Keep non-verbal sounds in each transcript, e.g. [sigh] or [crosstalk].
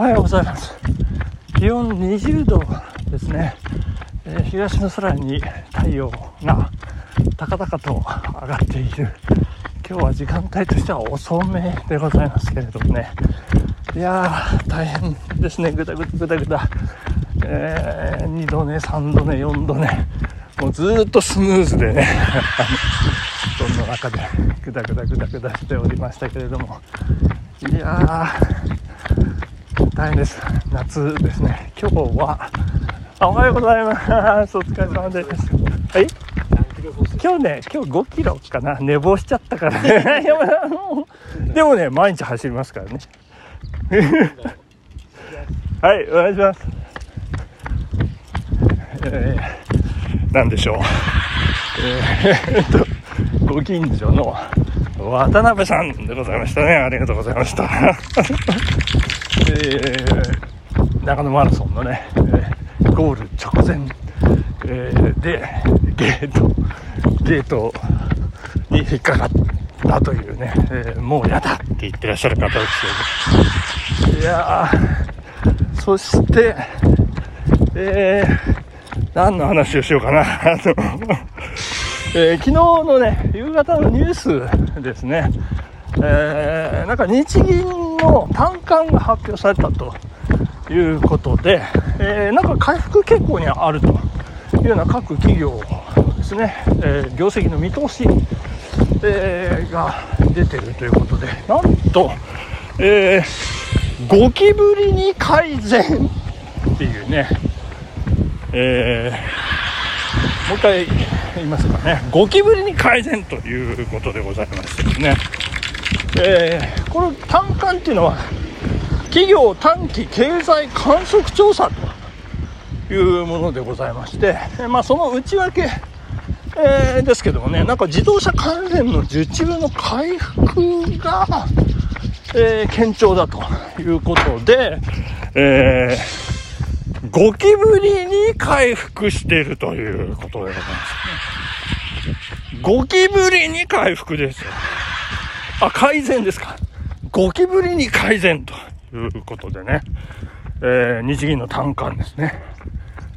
おはようございます。気温20度ですね、えー、東の空に太陽が高々と上がっている。今日は時間帯としては遅めでございますけれどもね。いやー大変ですね。ぐだぐだぐだぐだ、えー、2度寝3度寝4度寝もうずっとスムーズでね。[laughs] 布団の中でぐだぐだぐだぐだしておりましたけれども。いやー大変です。夏ですね。今日はあおはようございます。お疲れ様です。はい？今日ね今日5キロかな。寝坊しちゃったから。ね [laughs] でもね毎日走りますからね。[laughs] はいお願いします。えー、なんでしょう。えー、っとご近所の渡辺さんでございましたね。ありがとうございました。えー、長野マラソンのね、えー、ゴール直前、えー、で、ゲート、ゲートに引っかかったというね、えー、もうやだって言ってらっしゃる方ですよね。いやそして、えー、何の話をしようかな。えー、昨日のね、夕方のニュースですね、えー、なんか日銀の短観が発表されたということで、えー、なんか回復傾向にあるというような各企業ですね、え業績の見通し、えが出てるということで、なんと、え5期ぶりに改善っていうね、えもう一回いますかね、ゴキブリに改善ということでございましてですね、えー、この単管っていうのは、企業短期経済観測調査というものでございまして、まあ、その内訳、えー、ですけどもね、なんか自動車関連の受注の回復が、えー、堅調だということで、えーゴキブリに回復しているということでございます、ゴキブリに回復です。あ、改善ですか？ゴキブリに改善ということでね、えー、日銀の単価ですね。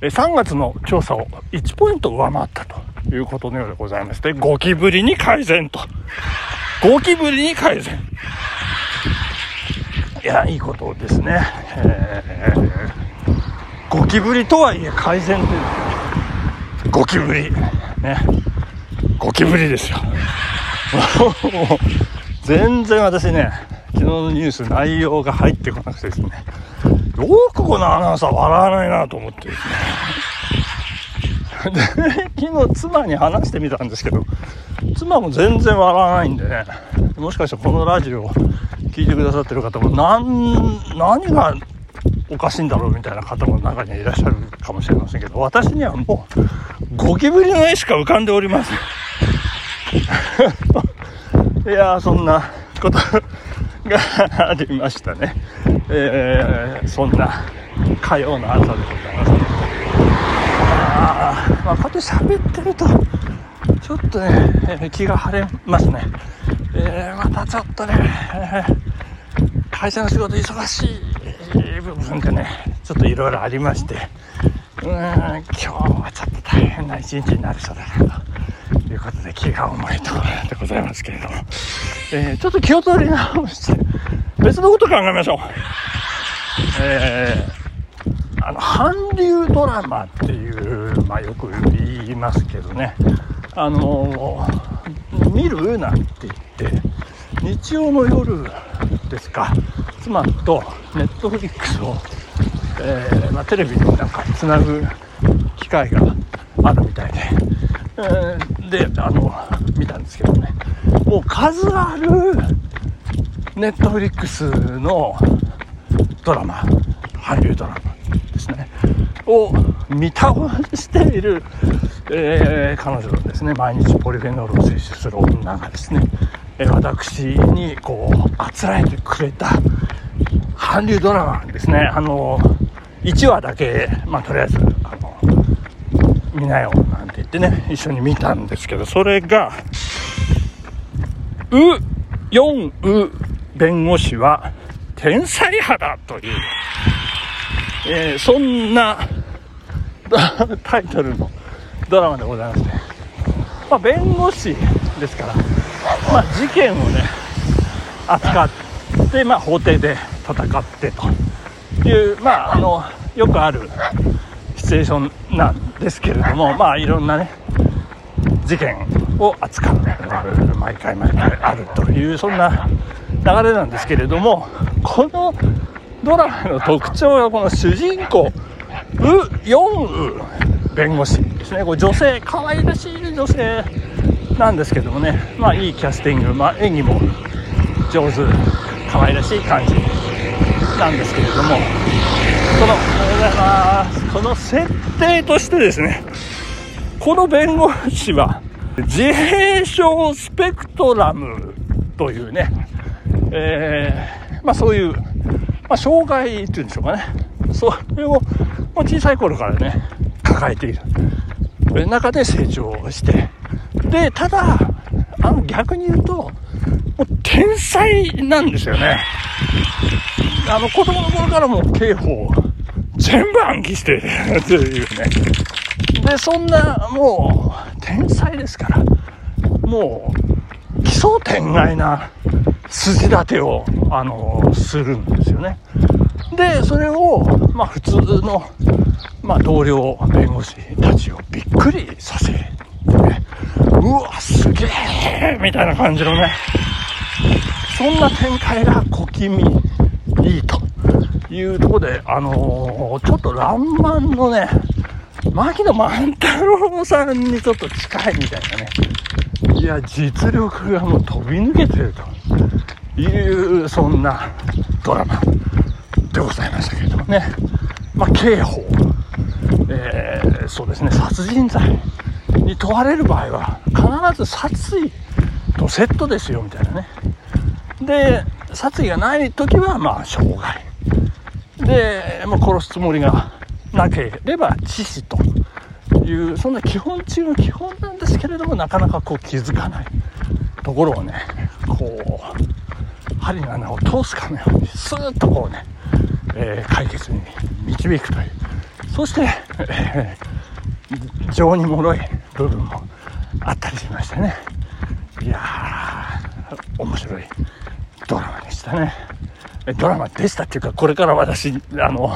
3月の調査を1ポイント上回ったということのようでございまして、ゴキブリに改善と。ゴキブリに改善。いや、いいことですね。えーゴキブリとはいえ改善というゴキブリねゴキブリですよ。[laughs] 全然私ね昨日のニュース内容が入ってこなくてですね。よくこのアナウンサー笑わないなと思ってですね。[laughs] で昨日妻に話してみたんですけど妻も全然笑わないんでねもしかしたらこのラジオを聞いてくださってる方も何何がおかしいんだろうみたいな方も中にいらっしゃるかもしれませんけど、私にはもう、ゴキブリの絵しか浮かんでおります。いやー、そんなことがありましたね。えー、そんな、火曜の朝でございます。あまあ、こうやって喋ってると、ちょっとね、えー、気が晴れますね。えー、またちょっとね、えー、会社の仕事忙しい部分でねちょっといろいろありましてうーん今日はちょっと大変な一日になりそうだなということで気が重いところでございますけれども、えー、ちょっと気を取り直して別のこと考えましょう。えー、あの韓流ドラマっていうまあよく言いますけどね。あの見るなんて言って日曜の夜ですか。妻とネットフリックスを、えー、まあ、テレビになんかつなぐ機会があるみたいで、えー、であの見たんですけどね。もう数あるネットフリックスのドラマ韓流ドラマですね。を見倒している、えー、彼女のですね。毎日ポリフェノールを摂取する女がですね私にこうあつらえてくれた韓流ドラマですね。あの1話だけまあとりあえずあの見なよってね一緒に見たんですけどそれがウ・ヨンウ弁護士は天才派だというえー、そんな [laughs] タイトルのドラマでございますね。まあ、弁護士ですから、まあ、事件をね、扱って、まあ、法廷で戦ってという、まあ、あの、よくあるチュエーションなんですけれども、まあ、いろんなね、事件を扱う、毎回毎回あるという、そんな流れなんですけれども、このドラマの特徴は、この主人公、ウ・ヨンウ弁護士ですね、これ女性、可愛らしい女性なんですけどもね、まあ、いいキャスティング、まあ、演技も上手、可愛らしい感じなんですけれども、この、この設定としてですね、この弁護士は、自閉症スペクトラムというね、えー、まあそういう、まあ障害っていうんでしょうかね。それを小さい頃からね、抱えている。中で成長して。で、ただ、あの逆に言うと、天才なんですよね。あの子供の頃からも刑法全部暗記してるというね。で、そんなもう天才ですから、もう奇想天外な筋立てを、あの、するんですよね。で、それを、まあ普通の、まあ同僚弁護士たちをびっくりさせてね、うわ、すげえみたいな感じのね、そんな展開が小気味いいというところで、あのー、ちょっと爛漫のね、牧野万太郎さんにちょっと近いみたいなね、いや、実力がもう飛び抜けてるという、そんなドラマでございましたけれどもね。まあ、刑法、えー、そうですね、殺人罪に問われる場合は、必ず殺意とセットですよ、みたいなね。で、殺意がない時は、まあ、傷害。で、まあ、殺すつもりがなければ致死というそんな基本中の基本なんですけれどもなかなかこう気づかないところをねこう針の穴を通すかのようにスーッとこうね、えー、解決に導くという。そして、えー、情に脆い部分もあったりしましてね。いやー面白い。ドラマでしたねドラマでしたっていうかこれから私あの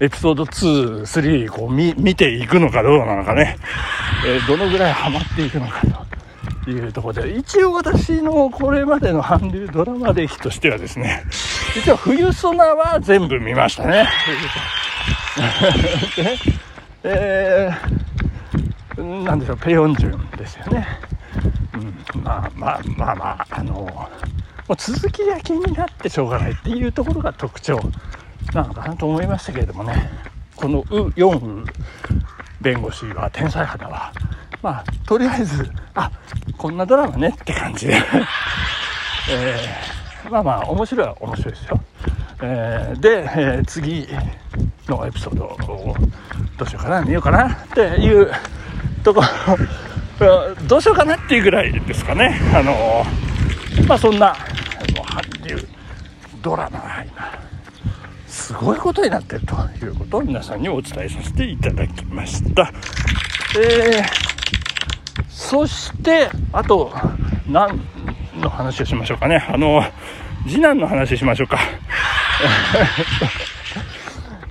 エピソード2、3、こう見、見ていくのかどうなのかね、えー、どのぐらいハマっていくのかというところで、一応私のこれまでの韓流ドラマ歴としてはですね、一応冬ソナは全部見ましたね。[laughs] で、えー、なんでしょう、ペヨンジュンですよね。うん、まあまあまあまあ、あの、もう続きが気になってしょうがないっていうところが特徴なのかなと思いましたけれどもね。このウ・ヨン弁護士は天才肌はまあとりあえずあこんなドラマねって感じ。で [laughs] えー、まあまあ面白いは面白いですよ、えー、で、えー、次のエピソードをどうしようかな。見ようかなっていうところ。どうしようかなっていうぐらいですかね。あのまあそんな韓流ドラマが今すごいことになってるということを皆さんにお伝えさせていただきました。えー、そして、あと、何の話をしましょうかね。あの、次男の話しましょうか。[laughs]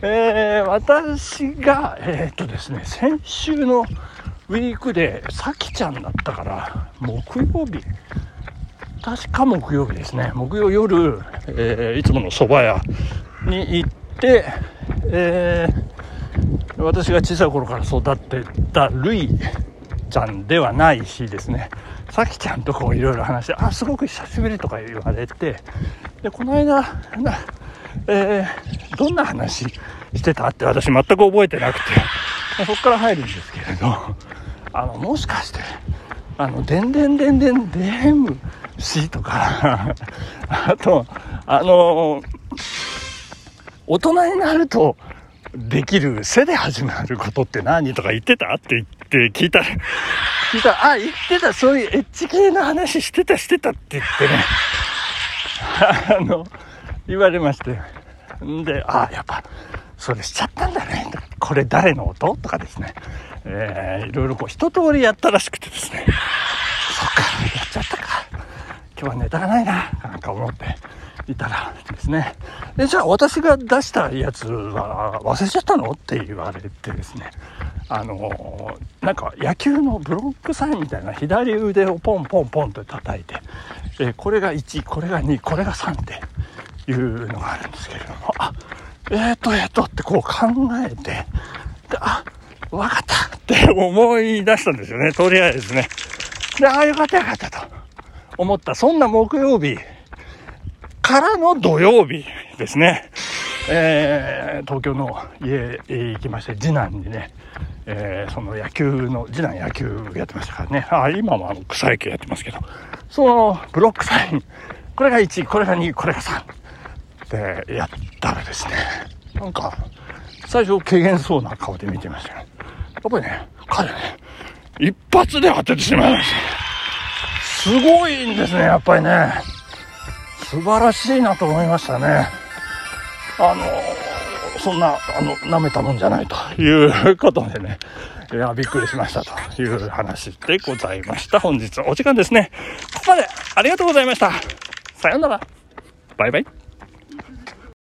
えー、私が、えー、っとですね、先週のウィークで、さきちゃんだったから、木曜日、確か木曜日ですね、木曜夜、えー、いつもの蕎麦屋に行って、えー、私が小さい頃から育ってたルイちゃんではないしですね、さきちゃんとこういろいろ話して、あ、すごく久しぶりとか言われて、で、この間、なえー、どんな話してたって私全く覚えてなくて、そこから入るんですけれど、あの、もしかして、あの、でんでんでんでんでんしとか、あと、あの大人になるとできる背で始まることって何とか言ってたって言って聞いたら、聞いたら、あ、言ってた、そういうエッジ系の話してた、してたって言ってね、あの、言われまして。んで、あ、やっぱ、それしちゃったんだね。これ誰の音？とかですね。えー、いろいろこう一通りやったらしくてですね。そっか、やっちゃったか。今日はネタがないな、なんか思っていたらですね。で、じゃあ私が出したやつは忘れちゃったの？って言われてですね。あのなんか野球のブロックサインみたいな左腕をポンポンポンと叩いて、えー、これが1、これが2、これが3っていうのがあるんですけれども、あ、えーと、えーとってこう考えて、であ、わかったって思い出したんですよね、とりあえずね。で、ああ、よかったよかったと思った、そんな木曜日からの土曜日ですね。えー、東京の家へ行きまして、次男にね、えー、その野球の、次男野球やってましたからね。あ今もあの草野球やってますけど、そのブロックサイン、これが1、これが2、これが3ってやったらですね、なんか、最初軽減そうな顔で見てましたよ。やっぱりね、彼ね、一発で当ててしまいました。すごいんですね、やっぱりね。素晴らしいなと思いましたね。あのそんな、あの、舐めたもんじゃないということでね、いや、びっくりしましたという話でございました。本日お時間ですね。ここまでありがとうございました。さようなら。バイバイ。